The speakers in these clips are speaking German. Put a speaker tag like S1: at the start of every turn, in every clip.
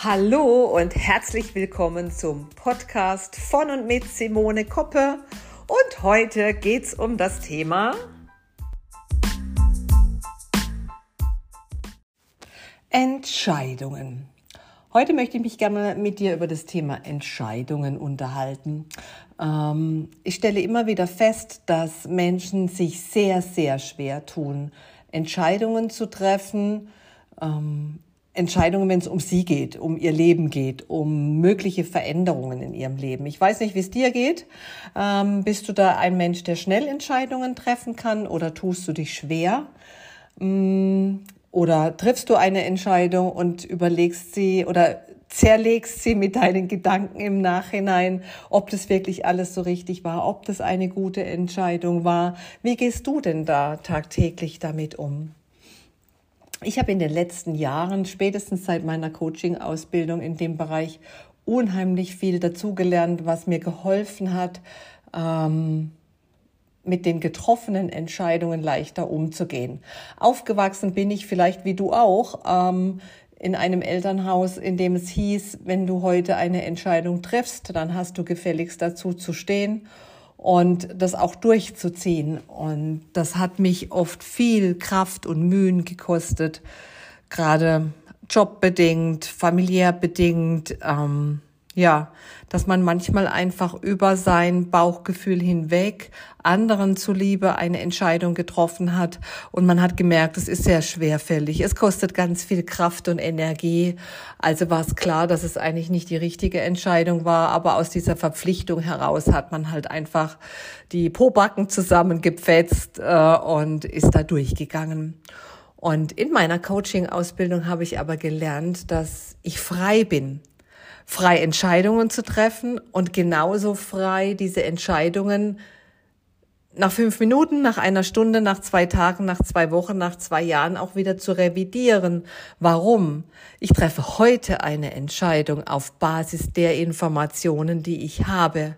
S1: Hallo und herzlich willkommen zum Podcast von und mit Simone Koppe. Und heute geht es um das Thema Entscheidungen. Heute möchte ich mich gerne mit dir über das Thema Entscheidungen unterhalten. Ähm, ich stelle immer wieder fest, dass Menschen sich sehr, sehr schwer tun, Entscheidungen zu treffen, ähm, Entscheidungen, wenn es um sie geht, um ihr Leben geht, um mögliche Veränderungen in ihrem Leben. Ich weiß nicht, wie es dir geht. Ähm, bist du da ein Mensch, der schnell Entscheidungen treffen kann oder tust du dich schwer? Ähm, oder triffst du eine Entscheidung und überlegst sie oder zerlegst sie mit deinen Gedanken im Nachhinein, ob das wirklich alles so richtig war, ob das eine gute Entscheidung war. Wie gehst du denn da tagtäglich damit um? Ich habe in den letzten Jahren, spätestens seit meiner Coaching-Ausbildung in dem Bereich, unheimlich viel dazugelernt, was mir geholfen hat, ähm, mit den getroffenen Entscheidungen leichter umzugehen. Aufgewachsen bin ich vielleicht wie du auch ähm, in einem Elternhaus, in dem es hieß, wenn du heute eine Entscheidung triffst, dann hast du gefälligst dazu zu stehen und das auch durchzuziehen. Und das hat mich oft viel Kraft und Mühen gekostet, gerade jobbedingt, familiär bedingt. Ähm, ja, dass man manchmal einfach über sein Bauchgefühl hinweg anderen zuliebe eine Entscheidung getroffen hat und man hat gemerkt, es ist sehr schwerfällig. Es kostet ganz viel Kraft und Energie. Also war es klar, dass es eigentlich nicht die richtige Entscheidung war, aber aus dieser Verpflichtung heraus hat man halt einfach die Pobacken zusammengepfetzt äh, und ist da durchgegangen. Und in meiner Coaching-Ausbildung habe ich aber gelernt, dass ich frei bin frei Entscheidungen zu treffen und genauso frei diese Entscheidungen nach fünf Minuten, nach einer Stunde, nach zwei Tagen, nach zwei Wochen, nach zwei Jahren auch wieder zu revidieren. Warum? Ich treffe heute eine Entscheidung auf Basis der Informationen, die ich habe.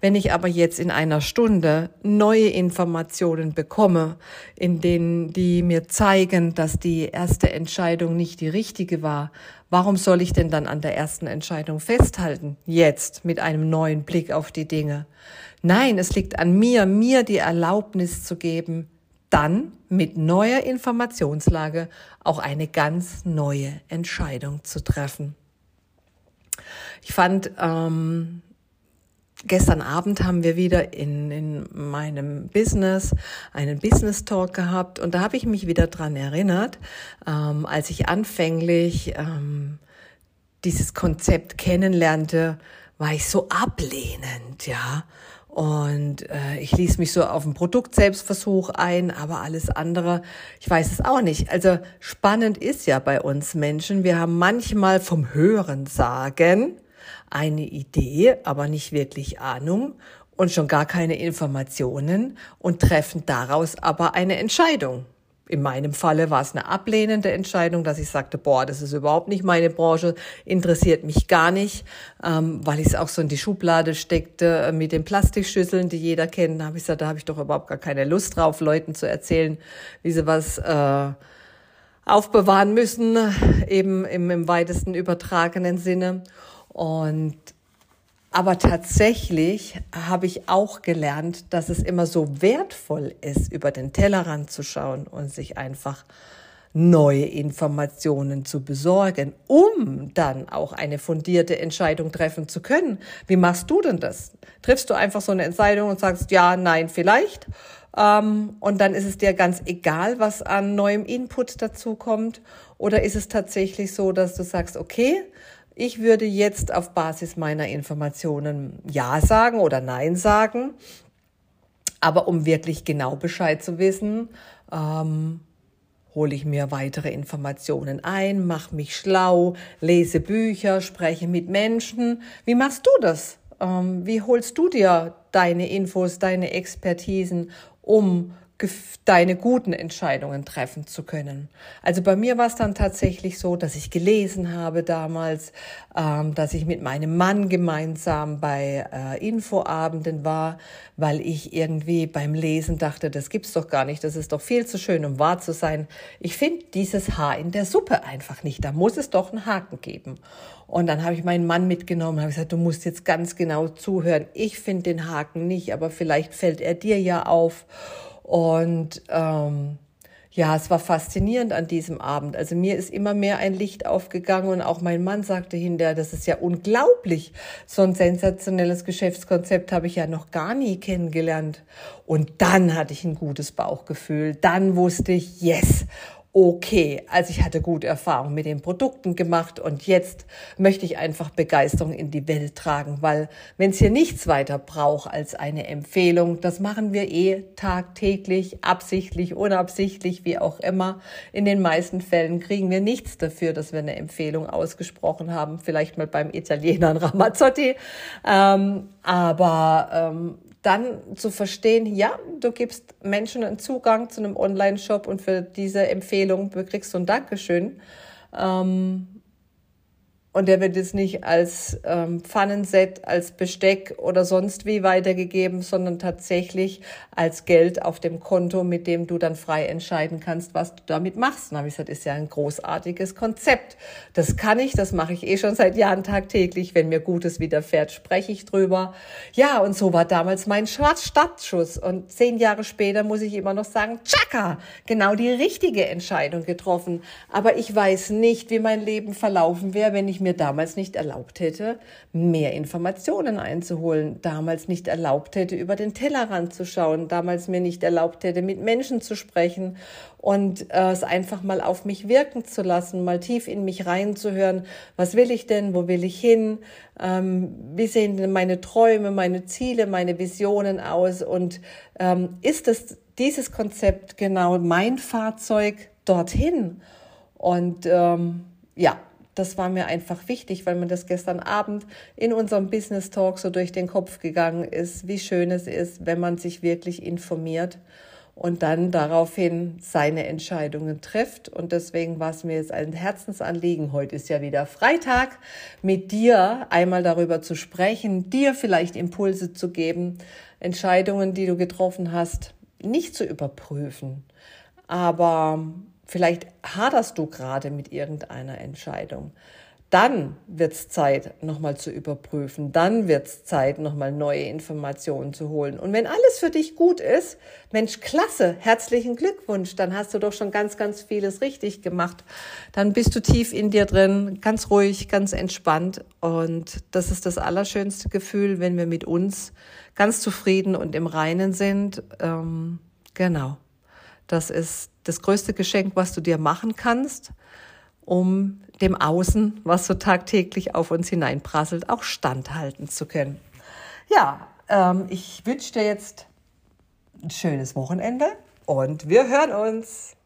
S1: Wenn ich aber jetzt in einer Stunde neue Informationen bekomme, in denen die mir zeigen, dass die erste Entscheidung nicht die richtige war, warum soll ich denn dann an der ersten Entscheidung festhalten? Jetzt mit einem neuen Blick auf die Dinge. Nein, es liegt an mir, mir die Erlaubnis zu geben, dann mit neuer Informationslage auch eine ganz neue Entscheidung zu treffen. Ich fand ähm, Gestern Abend haben wir wieder in, in meinem Business einen Business Talk gehabt und da habe ich mich wieder dran erinnert, ähm, als ich anfänglich ähm, dieses Konzept kennenlernte, war ich so ablehnend, ja. Und äh, ich ließ mich so auf den Produktselbstversuch ein, aber alles andere, ich weiß es auch nicht. Also spannend ist ja bei uns Menschen, wir haben manchmal vom Hören sagen, eine Idee, aber nicht wirklich Ahnung und schon gar keine Informationen und treffen daraus aber eine Entscheidung. In meinem Falle war es eine ablehnende Entscheidung, dass ich sagte, boah, das ist überhaupt nicht meine Branche, interessiert mich gar nicht, ähm, weil ich es auch so in die Schublade steckte äh, mit den Plastikschüsseln, die jeder kennt. Da habe ich gesagt, da habe ich doch überhaupt gar keine Lust drauf, Leuten zu erzählen, wie sie was äh, aufbewahren müssen, eben im, im weitesten übertragenen Sinne. Und aber tatsächlich habe ich auch gelernt, dass es immer so wertvoll ist, über den Tellerrand zu schauen und sich einfach neue Informationen zu besorgen, um dann auch eine fundierte Entscheidung treffen zu können. Wie machst du denn das? Triffst du einfach so eine Entscheidung und sagst ja, nein, vielleicht? Ähm, und dann ist es dir ganz egal, was an neuem Input dazu kommt? Oder ist es tatsächlich so, dass du sagst, okay, ich würde jetzt auf Basis meiner Informationen Ja sagen oder Nein sagen. Aber um wirklich genau Bescheid zu wissen, ähm, hole ich mir weitere Informationen ein, mache mich schlau, lese Bücher, spreche mit Menschen. Wie machst du das? Ähm, wie holst du dir deine Infos, deine Expertisen, um deine guten Entscheidungen treffen zu können. Also bei mir war es dann tatsächlich so, dass ich gelesen habe damals, ähm, dass ich mit meinem Mann gemeinsam bei äh, Infoabenden war, weil ich irgendwie beim Lesen dachte, das gibt's doch gar nicht, das ist doch viel zu schön, um wahr zu sein. Ich finde dieses Haar in der Suppe einfach nicht, da muss es doch einen Haken geben. Und dann habe ich meinen Mann mitgenommen und habe gesagt, du musst jetzt ganz genau zuhören. Ich finde den Haken nicht, aber vielleicht fällt er dir ja auf. Und ähm, ja, es war faszinierend an diesem Abend. Also mir ist immer mehr ein Licht aufgegangen und auch mein Mann sagte hinterher, das ist ja unglaublich. So ein sensationelles Geschäftskonzept habe ich ja noch gar nie kennengelernt. Und dann hatte ich ein gutes Bauchgefühl. Dann wusste ich, yes okay. Also ich hatte gute Erfahrungen mit den Produkten gemacht und jetzt möchte ich einfach Begeisterung in die Welt tragen, weil wenn es hier nichts weiter braucht als eine Empfehlung, das machen wir eh tagtäglich, absichtlich, unabsichtlich, wie auch immer. In den meisten Fällen kriegen wir nichts dafür, dass wir eine Empfehlung ausgesprochen haben, vielleicht mal beim Italiener Ramazzotti. Ähm, aber ähm, dann zu verstehen, ja, du gibst Menschen einen Zugang zu einem Online-Shop und für diese Empfehlung bekriegst du ein Dankeschön. Ähm, und der wird jetzt nicht als ähm, Pfannenset, als Besteck oder sonst wie weitergegeben, sondern tatsächlich als Geld auf dem Konto, mit dem du dann frei entscheiden kannst, was du damit machst. Und habe ich gesagt, ist ja ein großartiges Konzept. Das kann ich, das mache ich eh schon seit Jahren tagtäglich. Wenn mir Gutes widerfährt, spreche ich drüber. Ja, und so war damals mein Startschuss. Und zehn Jahre später muss ich immer noch sagen, tschakka, genau die richtige Entscheidung getroffen. Aber ich weiß nicht, wie mein Leben verlaufen wäre, wenn ich mir damals nicht erlaubt hätte, mehr Informationen einzuholen, damals nicht erlaubt hätte, über den Tellerrand zu schauen, damals mir nicht erlaubt hätte, mit Menschen zu sprechen und äh, es einfach mal auf mich wirken zu lassen, mal tief in mich reinzuhören, was will ich denn, wo will ich hin, ähm, wie sehen denn meine Träume, meine Ziele, meine Visionen aus? Und ähm, ist es dieses Konzept genau mein Fahrzeug dorthin? Und ähm, ja, das war mir einfach wichtig, weil mir das gestern Abend in unserem Business Talk so durch den Kopf gegangen ist, wie schön es ist, wenn man sich wirklich informiert und dann daraufhin seine Entscheidungen trifft. Und deswegen war es mir jetzt ein Herzensanliegen, heute ist ja wieder Freitag, mit dir einmal darüber zu sprechen, dir vielleicht Impulse zu geben, Entscheidungen, die du getroffen hast, nicht zu überprüfen, aber Vielleicht haderst du gerade mit irgendeiner Entscheidung. Dann wird's Zeit, nochmal zu überprüfen. Dann wird's Zeit, nochmal neue Informationen zu holen. Und wenn alles für dich gut ist, Mensch, klasse, herzlichen Glückwunsch, dann hast du doch schon ganz, ganz vieles richtig gemacht. Dann bist du tief in dir drin, ganz ruhig, ganz entspannt. Und das ist das allerschönste Gefühl, wenn wir mit uns ganz zufrieden und im Reinen sind. Ähm, genau. Das ist das größte Geschenk, was du dir machen kannst, um dem Außen, was so tagtäglich auf uns hineinprasselt, auch standhalten zu können. Ja, ähm, ich wünsche dir jetzt ein schönes Wochenende und wir hören uns.